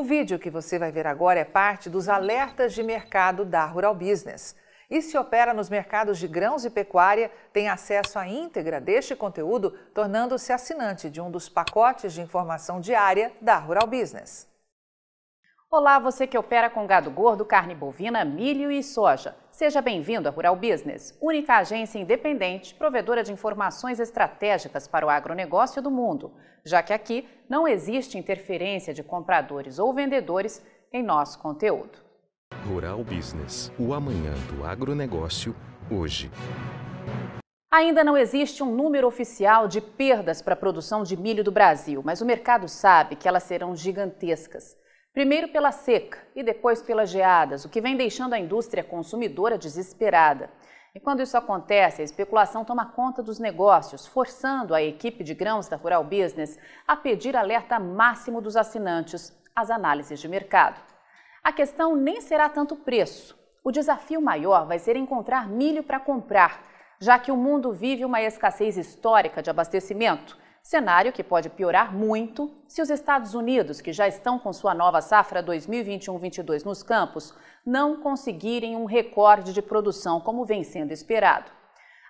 O vídeo que você vai ver agora é parte dos alertas de mercado da Rural Business. E se opera nos mercados de grãos e pecuária, tem acesso à íntegra deste conteúdo, tornando-se assinante de um dos pacotes de informação diária da Rural Business. Olá, você que opera com gado gordo, carne bovina, milho e soja. Seja bem-vindo à Rural Business, única agência independente provedora de informações estratégicas para o agronegócio do mundo, já que aqui não existe interferência de compradores ou vendedores em nosso conteúdo. Rural Business, o amanhã do agronegócio, hoje. Ainda não existe um número oficial de perdas para a produção de milho do Brasil, mas o mercado sabe que elas serão gigantescas. Primeiro pela seca e depois pelas geadas, o que vem deixando a indústria consumidora desesperada. E quando isso acontece, a especulação toma conta dos negócios, forçando a equipe de grãos da Rural Business a pedir alerta máximo dos assinantes às análises de mercado. A questão nem será tanto preço. O desafio maior vai ser encontrar milho para comprar, já que o mundo vive uma escassez histórica de abastecimento cenário que pode piorar muito se os Estados Unidos, que já estão com sua nova safra 2021-22 nos campos, não conseguirem um recorde de produção como vem sendo esperado.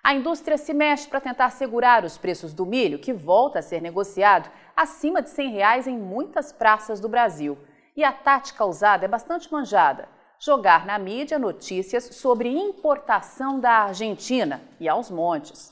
A indústria se mexe para tentar segurar os preços do milho, que volta a ser negociado acima de 100 reais em muitas praças do Brasil. E a tática usada é bastante manjada jogar na mídia notícias sobre importação da Argentina e aos montes.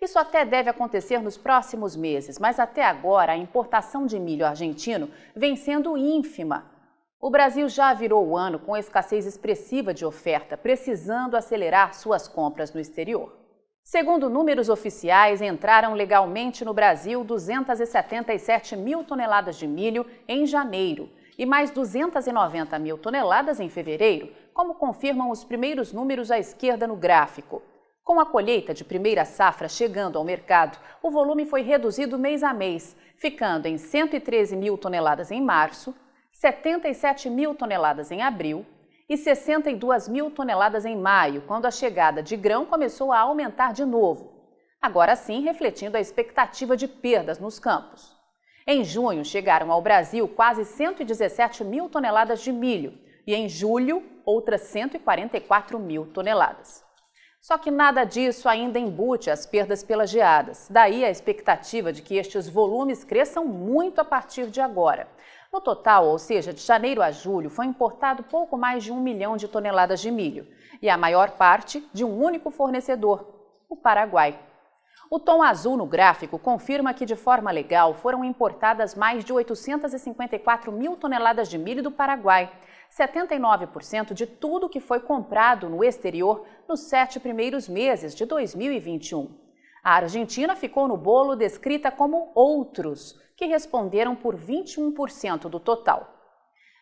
Isso até deve acontecer nos próximos meses, mas até agora a importação de milho argentino vem sendo ínfima. O Brasil já virou o ano com escassez expressiva de oferta, precisando acelerar suas compras no exterior. Segundo números oficiais, entraram legalmente no Brasil 277 mil toneladas de milho em janeiro e mais 290 mil toneladas em fevereiro, como confirmam os primeiros números à esquerda no gráfico. Com a colheita de primeira safra chegando ao mercado, o volume foi reduzido mês a mês, ficando em 113 mil toneladas em março, 77 mil toneladas em abril e 62 mil toneladas em maio, quando a chegada de grão começou a aumentar de novo. Agora sim, refletindo a expectativa de perdas nos campos. Em junho, chegaram ao Brasil quase 117 mil toneladas de milho e em julho, outras 144 mil toneladas. Só que nada disso ainda embute as perdas pelas geadas. Daí a expectativa de que estes volumes cresçam muito a partir de agora. No total, ou seja, de janeiro a julho, foi importado pouco mais de um milhão de toneladas de milho, e a maior parte de um único fornecedor, o Paraguai. O tom azul no gráfico confirma que, de forma legal, foram importadas mais de 854 mil toneladas de milho do Paraguai, 79% de tudo que foi comprado no exterior nos sete primeiros meses de 2021. A Argentina ficou no bolo descrita como outros, que responderam por 21% do total.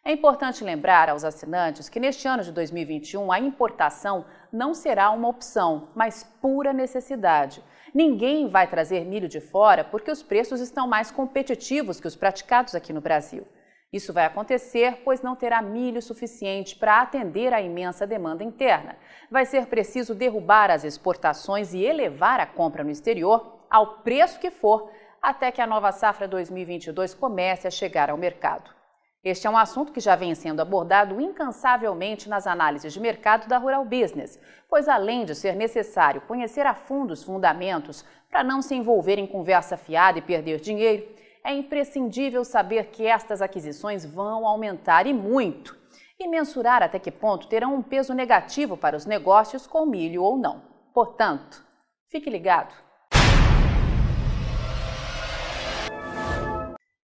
É importante lembrar aos assinantes que neste ano de 2021 a importação não será uma opção, mas pura necessidade. Ninguém vai trazer milho de fora porque os preços estão mais competitivos que os praticados aqui no Brasil. Isso vai acontecer, pois não terá milho suficiente para atender à imensa demanda interna. Vai ser preciso derrubar as exportações e elevar a compra no exterior ao preço que for, até que a nova safra 2022 comece a chegar ao mercado. Este é um assunto que já vem sendo abordado incansavelmente nas análises de mercado da Rural Business, pois além de ser necessário conhecer a fundo os fundamentos para não se envolver em conversa fiada e perder dinheiro, é imprescindível saber que estas aquisições vão aumentar e muito, e mensurar até que ponto terão um peso negativo para os negócios com milho ou não. Portanto, fique ligado.